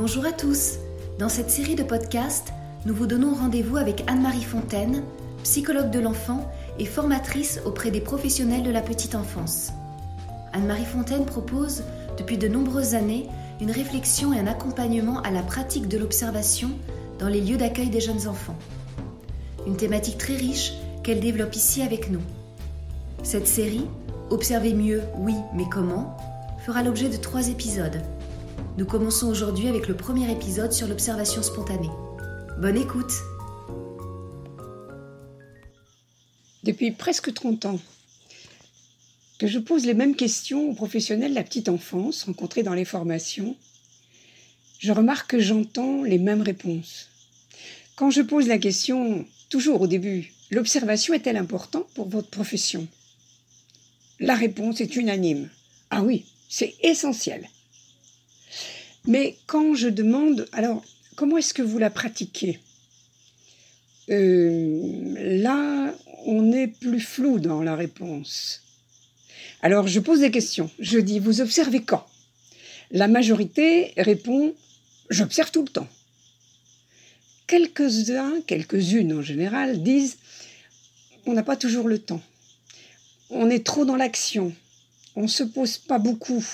Bonjour à tous. Dans cette série de podcasts, nous vous donnons rendez-vous avec Anne-Marie Fontaine, psychologue de l'enfant et formatrice auprès des professionnels de la petite enfance. Anne-Marie Fontaine propose, depuis de nombreuses années, une réflexion et un accompagnement à la pratique de l'observation dans les lieux d'accueil des jeunes enfants. Une thématique très riche qu'elle développe ici avec nous. Cette série, Observer mieux, oui, mais comment, fera l'objet de trois épisodes. Nous commençons aujourd'hui avec le premier épisode sur l'observation spontanée. Bonne écoute Depuis presque 30 ans que je pose les mêmes questions aux professionnels de la petite enfance rencontrés dans les formations, je remarque que j'entends les mêmes réponses. Quand je pose la question, toujours au début, l'observation est-elle importante pour votre profession? La réponse est unanime. Ah oui, c'est essentiel. Mais quand je demande, alors, comment est-ce que vous la pratiquez? Euh, Là, on est plus flou dans la réponse. Alors, je pose des questions. Je dis, vous observez quand? La majorité répond, j'observe tout le temps. Quelques-uns, quelques-unes en général, disent, on n'a pas toujours le temps. On est trop dans l'action. On ne se pose pas beaucoup.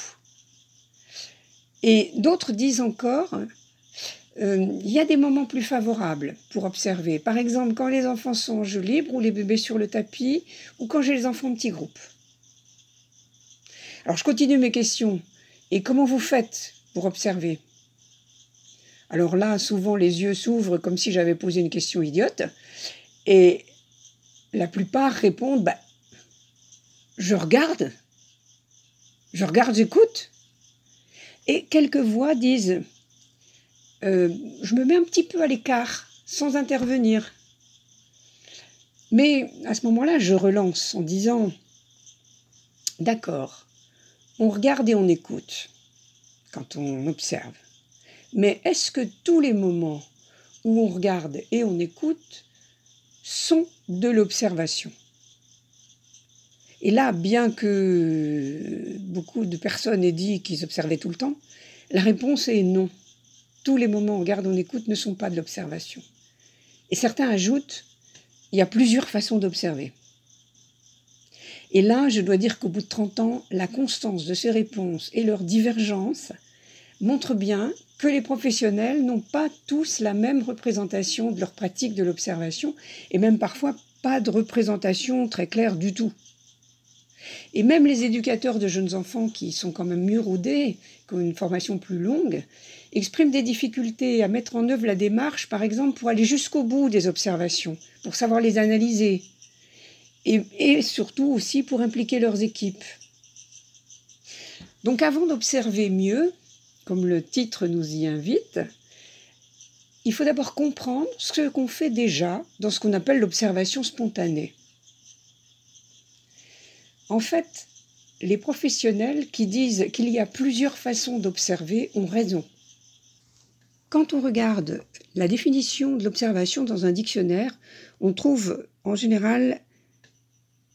Et d'autres disent encore, euh, il y a des moments plus favorables pour observer. Par exemple, quand les enfants sont en jeu libre ou les bébés sur le tapis, ou quand j'ai les enfants en petits groupes. Alors je continue mes questions. Et comment vous faites pour observer? Alors là, souvent les yeux s'ouvrent comme si j'avais posé une question idiote. Et la plupart répondent, bah, je regarde. Je regarde, j'écoute. Et quelques voix disent euh, Je me mets un petit peu à l'écart, sans intervenir. Mais à ce moment-là, je relance en disant D'accord, on regarde et on écoute quand on observe. Mais est-ce que tous les moments où on regarde et on écoute sont de l'observation? Et là, bien que beaucoup de personnes aient dit qu'ils observaient tout le temps, la réponse est non. Tous les moments on garde, on écoute ne sont pas de l'observation. Et certains ajoutent, il y a plusieurs façons d'observer. Et là, je dois dire qu'au bout de 30 ans, la constance de ces réponses et leur divergence montrent bien que les professionnels n'ont pas tous la même représentation de leur pratique de l'observation, et même parfois pas de représentation très claire du tout. Et même les éducateurs de jeunes enfants qui sont quand même mieux rodés, qui ont une formation plus longue, expriment des difficultés à mettre en œuvre la démarche, par exemple, pour aller jusqu'au bout des observations, pour savoir les analyser, et, et surtout aussi pour impliquer leurs équipes. Donc avant d'observer mieux, comme le titre nous y invite, il faut d'abord comprendre ce qu'on fait déjà dans ce qu'on appelle l'observation spontanée. En fait, les professionnels qui disent qu'il y a plusieurs façons d'observer ont raison. Quand on regarde la définition de l'observation dans un dictionnaire, on trouve en général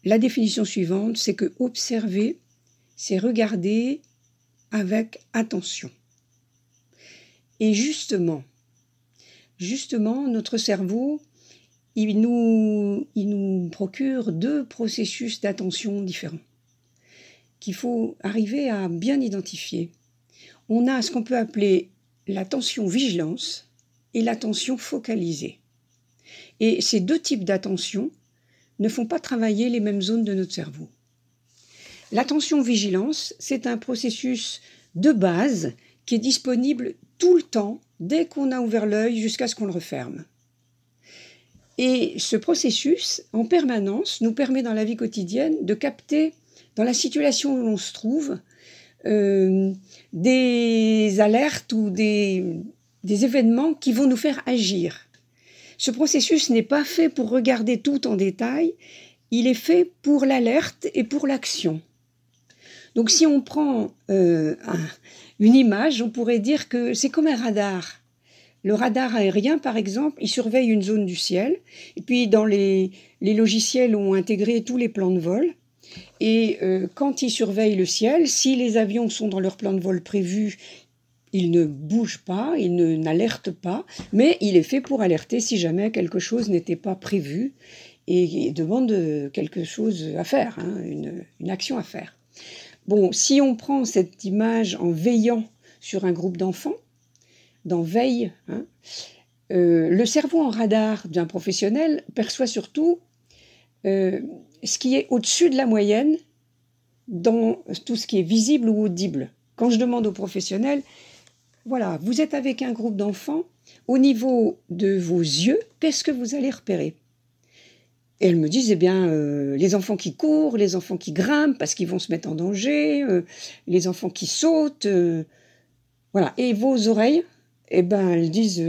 la définition suivante, c'est que observer, c'est regarder avec attention. Et justement, justement, notre cerveau il nous, procure deux processus d'attention différents qu'il faut arriver à bien identifier. On a ce qu'on peut appeler l'attention vigilance et l'attention focalisée. Et ces deux types d'attention ne font pas travailler les mêmes zones de notre cerveau. L'attention vigilance, c'est un processus de base qui est disponible tout le temps dès qu'on a ouvert l'œil jusqu'à ce qu'on le referme. Et ce processus, en permanence, nous permet dans la vie quotidienne de capter, dans la situation où l'on se trouve, euh, des alertes ou des, événements qui vont nous faire agir. Ce processus n'est pas fait pour regarder tout en détail, il est fait pour l'alerte et pour l'action. Donc si on prend euh, une image, on pourrait dire que c'est comme un radar. Le radar aérien, par exemple, il surveille une zone du ciel. Et puis, dans les, logiciels ont intégré tous les plans de vol. Et euh, quand il surveille le ciel, si les avions sont dans leur plan de vol prévu, Il ne bouge pas, il n'alerte pas, mais il est fait pour alerter si jamais quelque chose n'était pas prévu et demande quelque chose à faire, hein, une, action à faire. Bon, si on prend cette image en veillant sur un groupe d'enfants, dans veille, hein, euh, le cerveau en radar d'un professionnel perçoit surtout euh, ce qui est au-dessus de la moyenne dans tout ce qui est visible ou audible. Quand je demande aux professionnels, voilà, vous êtes avec un groupe d'enfants, au niveau de vos yeux, qu'est-ce que vous allez repérer? Et elle me disent, eh bien, euh, les enfants qui courent, les enfants qui grimpent parce qu'ils vont se mettre en danger, les enfants qui sautent, voilà. Et vos oreilles, eh ben, elles disent,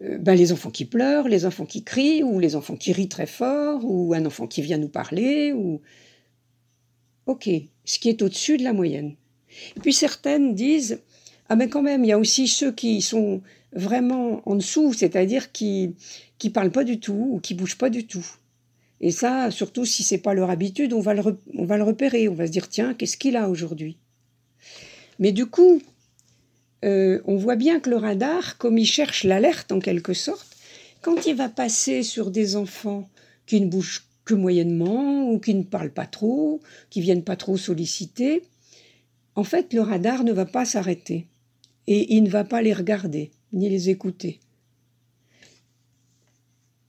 ben, les enfants qui pleurent, les enfants qui crient, ou les enfants qui rient très fort, ou un enfant qui vient nous parler, ou... Ok, ce qui est au-dessus de la moyenne. Et puis certaines disent, ah mais quand même, il y a aussi ceux qui sont vraiment en dessous, c'est-à-dire qui qui parlent pas du tout ou qui bougent pas du tout. Et ça, surtout si c'est pas leur habitude, on va, le on va le repérer. On va se dire, tiens, qu'est-ce qu'il a aujourd'hui? Mais du coup, euh, on voit bien que le radar, comme il cherche l'alerte en quelque sorte, quand il va passer sur des enfants qui ne bougent que moyennement ou qui ne parlent pas trop, qui viennent pas trop solliciter, en fait, le radar ne va pas s'arrêter et il ne va pas les regarder ni les écouter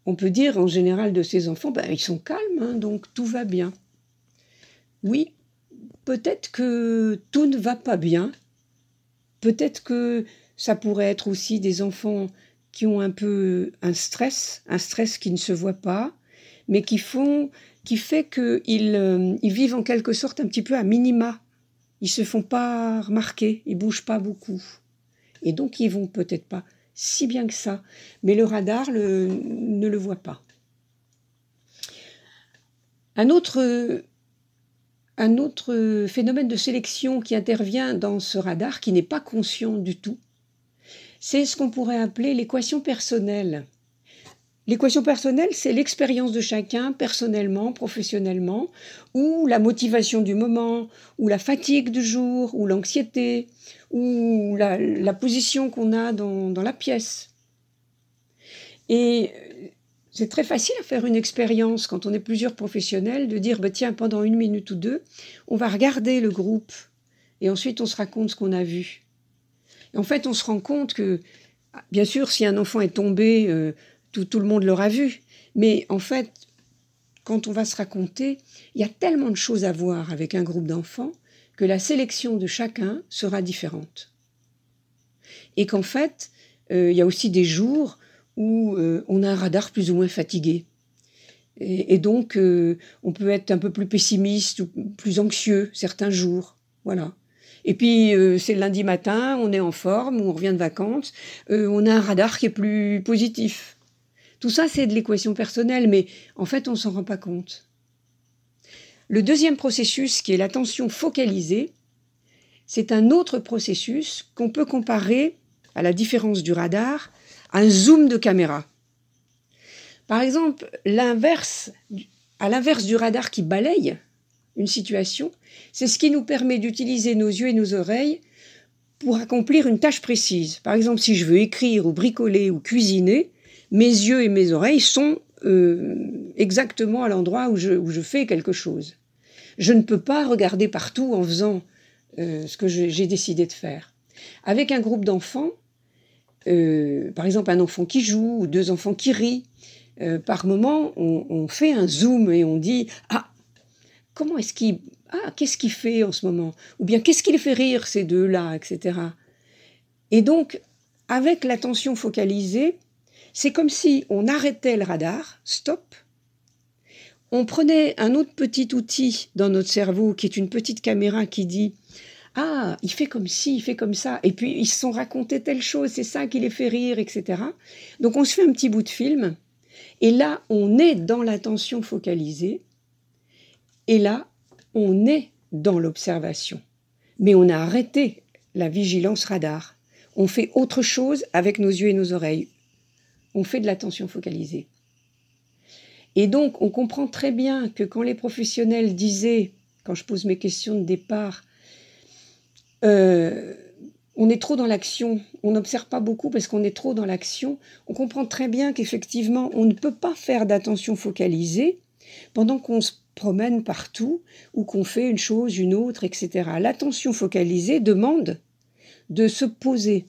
on peut dire en général de ces enfants, ben, ils sont calmes, hein, donc tout va bien. Oui, peut-être que tout ne va pas bien. Peut-être que ça pourrait être aussi des enfants qui ont un peu un stress, un stress qui ne se voit pas, mais qui font, qui fait qu'ils euh, ils vivent en quelque sorte un petit peu à minima. Ils se font pas remarquer, ils bougent pas beaucoup, et donc ils vont peut-être pas si bien que ça, mais le radar ne le voit pas. Un autre, un autre phénomène de sélection qui intervient dans ce radar, qui n'est pas conscient du tout, c'est ce qu'on pourrait appeler l'équation personnelle. L'équation personnelle, c'est l'expérience de chacun personnellement, professionnellement, ou la motivation du moment, ou la fatigue du jour, ou l'anxiété, ou la, position qu'on a dans, la pièce. Et c'est très facile à faire une expérience quand on est plusieurs professionnels de dire bah, tiens, pendant une minute ou deux, on va regarder le groupe et ensuite on se raconte ce qu'on a vu. Et en fait, on se rend compte que, bien sûr, si un enfant est tombé, euh, tout, tout le monde l'aura vu. Mais en fait, quand on va se raconter, il y a tellement de choses à voir avec un groupe d'enfants que la sélection de chacun sera différente. Et qu'en fait, euh, il y a aussi des jours où euh, on a un radar plus ou moins fatigué. Et, donc, euh, on peut être un peu plus pessimiste ou plus anxieux certains jours. Voilà. Et puis, c'est le lundi matin, on est en forme, on revient de vacances, on a un radar qui est plus positif. Tout ça, c'est de l'équation personnelle, mais en fait, on s'en rend pas compte. Le deuxième processus, qui est l'attention focalisée, c'est un autre processus qu'on peut comparer, à la différence du radar, un zoom de caméra. Par exemple, l'inverse, à l'inverse du radar qui balaye une situation, c'est ce qui nous permet d'utiliser nos yeux et nos oreilles pour accomplir une tâche précise. Par exemple, si je veux écrire ou bricoler ou cuisiner, mes yeux et mes oreilles sont euh, exactement à l'endroit où je, fais quelque chose. Je ne peux pas regarder partout en faisant euh, ce que j'ai décidé de faire. Avec un groupe d'enfants, euh, par exemple un enfant qui joue ou deux enfants qui rient, par moment on, fait un zoom et on dit ah comment est-ce qu'il ah qu'est-ce qu'il fait en ce moment? Ou bien qu'est-ce qui fait rire ces deux là etc. Et donc avec l'attention focalisée, c'est comme si on arrêtait le radar, stop, on prenait un autre petit outil dans notre cerveau qui est une petite caméra qui dit ah, il fait comme ci, il fait comme ça, et puis ils se sont racontés telle chose, c'est ça qui les fait rire, etc. Donc on se fait un petit bout de film, et là on est dans l'attention focalisée, et là on est dans l'observation. Mais on a arrêté la vigilance radar. On fait autre chose avec nos yeux et nos oreilles on fait de l'attention focalisée. Et donc, on comprend très bien que quand les professionnels disaient, quand je pose mes questions de départ, euh, on est trop dans l'action, on n'observe pas beaucoup parce qu'on est trop dans l'action, on comprend très bien qu'effectivement, on ne peut pas faire d'attention focalisée pendant qu'on se promène partout ou qu'on fait une chose, une autre, etc. L'attention focalisée demande de se poser,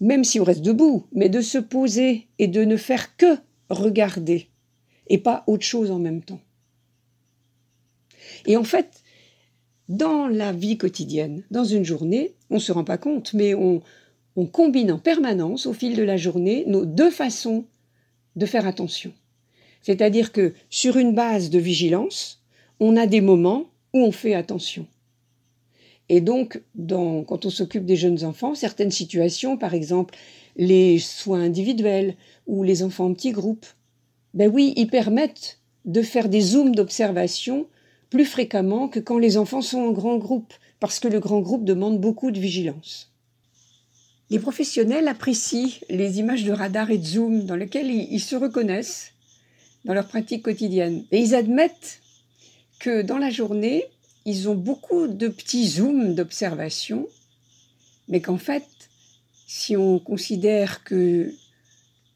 même si on reste debout, mais de se poser et de ne faire que regarder et pas autre chose en même temps. Et en fait, dans la vie quotidienne, dans une journée, on ne se rend pas compte, mais on, on combine en permanence au fil de la journée nos deux façons de faire attention. C'est-à-dire que sur une base de vigilance, on a des moments où on fait attention. Et donc, quand on s'occupe des jeunes enfants, certaines situations, par exemple les soins individuels ou les enfants en petits groupes, ben oui, ils permettent de faire des zooms d'observation plus fréquemment que quand les enfants sont en grand groupe, parce que le grand groupe demande beaucoup de vigilance. Les professionnels apprécient les images de radar et de zoom dans lesquelles ils se reconnaissent dans leur pratique quotidienne. Et ils admettent que dans la journée, ils ont beaucoup de petits zooms d'observation, mais qu'en fait, si on considère que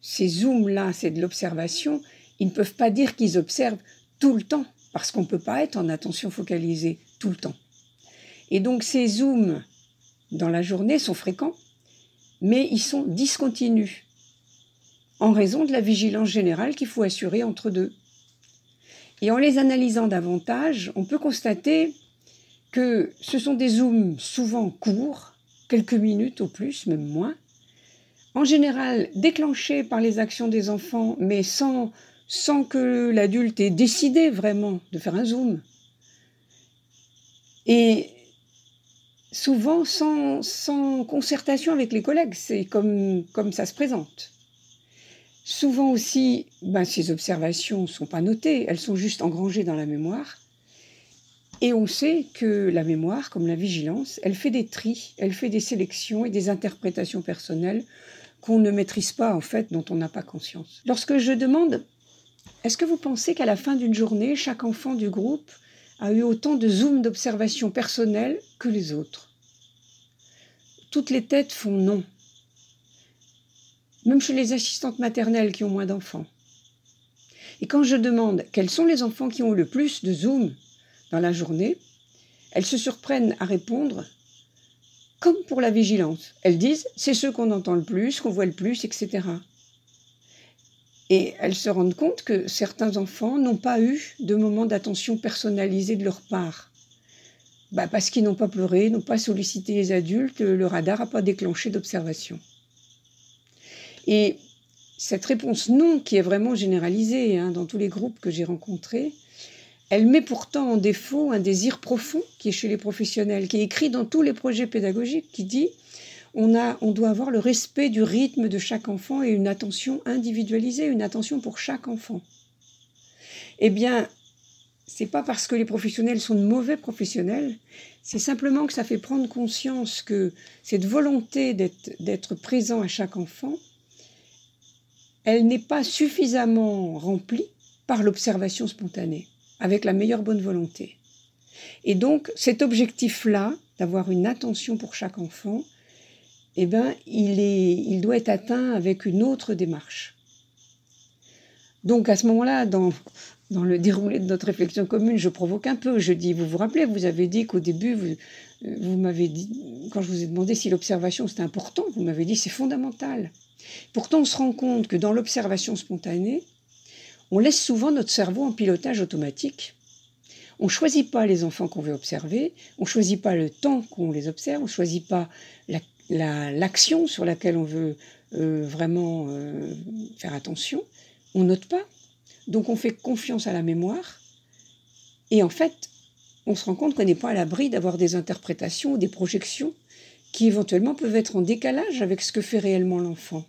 ces zooms-là, c'est de l'observation, ils ne peuvent pas dire qu'ils observent tout le temps, parce qu'on ne peut pas être en attention focalisée tout le temps. Et donc ces zooms dans la journée sont fréquents, mais ils sont discontinus, en raison de la vigilance générale qu'il faut assurer entre deux. Et en les analysant davantage, on peut constater que ce sont des zooms souvent courts, quelques minutes au plus, même moins, en général déclenchés par les actions des enfants, mais sans, sans que l'adulte ait décidé vraiment de faire un zoom. Et souvent sans, sans concertation avec les collègues, c'est comme, comme ça se présente. Souvent aussi, ben, ces observations ne sont pas notées, elles sont juste engrangées dans la mémoire. Et on sait que la mémoire, comme la vigilance, elle fait des tris, elle fait des sélections et des interprétations personnelles qu'on ne maîtrise pas en fait, dont on n'a pas conscience. Lorsque je demande, est-ce que vous pensez qu'à la fin d'une journée, chaque enfant du groupe a eu autant de zooms d'observation personnelle que les autres? Toutes les têtes font non même chez les assistantes maternelles qui ont moins d'enfants. Et quand je demande quels sont les enfants qui ont le plus de Zoom dans la journée, elles se surprennent à répondre comme pour la vigilance. Elles disent c'est ceux qu'on entend le plus, qu'on voit le plus, etc. Et elles se rendent compte que certains enfants n'ont pas eu de moment d'attention personnalisée de leur part. Bah parce qu'ils n'ont pas pleuré, n'ont pas sollicité les adultes, le radar n'a pas déclenché d'observation. Et cette réponse non, qui est vraiment généralisée hein, dans tous les groupes que j'ai rencontrés, elle met pourtant en défaut un désir profond qui est chez les professionnels, qui est écrit dans tous les projets pédagogiques, qui dit on, a, on doit avoir le respect du rythme de chaque enfant et une attention individualisée, une attention pour chaque enfant. Eh bien, c'est pas parce que les professionnels sont de mauvais professionnels, c'est simplement que ça fait prendre conscience que cette volonté d'être présent à chaque enfant, elle n'est pas suffisamment remplie par l'observation spontanée, avec la meilleure bonne volonté. Et donc cet objectif-là, d'avoir une attention pour chaque enfant, eh ben, il, est, il doit être atteint avec une autre démarche. Donc à ce moment-là, dans, dans le déroulé de notre réflexion commune, je provoque un peu. Je dis, vous vous rappelez, vous avez dit qu'au début, vous, vous m'avez dit, quand je vous ai demandé si l'observation c'était important, vous m'avez dit c'est fondamental. Pourtant, on se rend compte que dans l'observation spontanée, on laisse souvent notre cerveau en pilotage automatique. On ne choisit pas les enfants qu'on veut observer, on ne choisit pas le temps qu'on les observe, on ne choisit pas l'action sur laquelle on veut euh, vraiment euh, faire attention. On note pas. Donc on fait confiance à la mémoire. Et en fait, on se rend compte qu'on n'est pas à l'abri d'avoir des interprétations des projections qui éventuellement peuvent être en décalage avec ce que fait réellement l'enfant.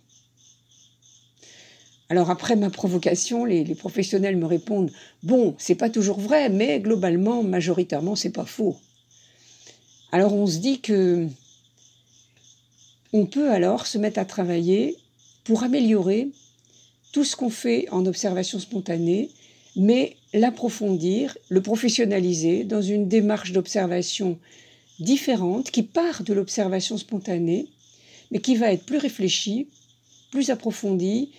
Alors après ma provocation, les, professionnels me répondent bon, c'est pas toujours vrai, mais globalement, majoritairement, c'est pas faux. Alors on se dit que on peut alors se mettre à travailler pour améliorer tout ce qu'on fait en observation spontanée, mais l'approfondir, le professionnaliser dans une démarche d'observation différente qui part de l'observation spontanée, mais qui va être plus réfléchie, plus approfondie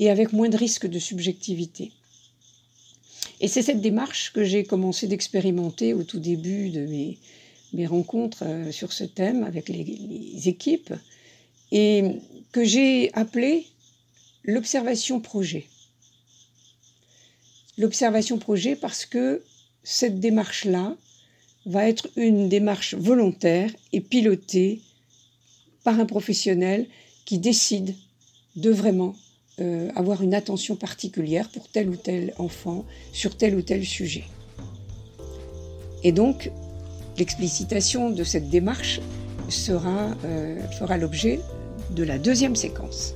et avec moins de risques de subjectivité. Et c'est cette démarche que j'ai commencé d'expérimenter au tout début de mes, mes rencontres euh, sur ce thème avec les, les équipes et que j'ai appelée l'observation projet. L'observation projet parce que cette démarche-là va être une démarche volontaire et pilotée par un professionnel qui décide de vraiment euh, avoir une attention particulière pour tel ou tel enfant sur tel ou tel sujet. Et donc, l'explicitation de cette démarche sera, euh, fera l'objet de la deuxième séquence.